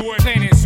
sword planet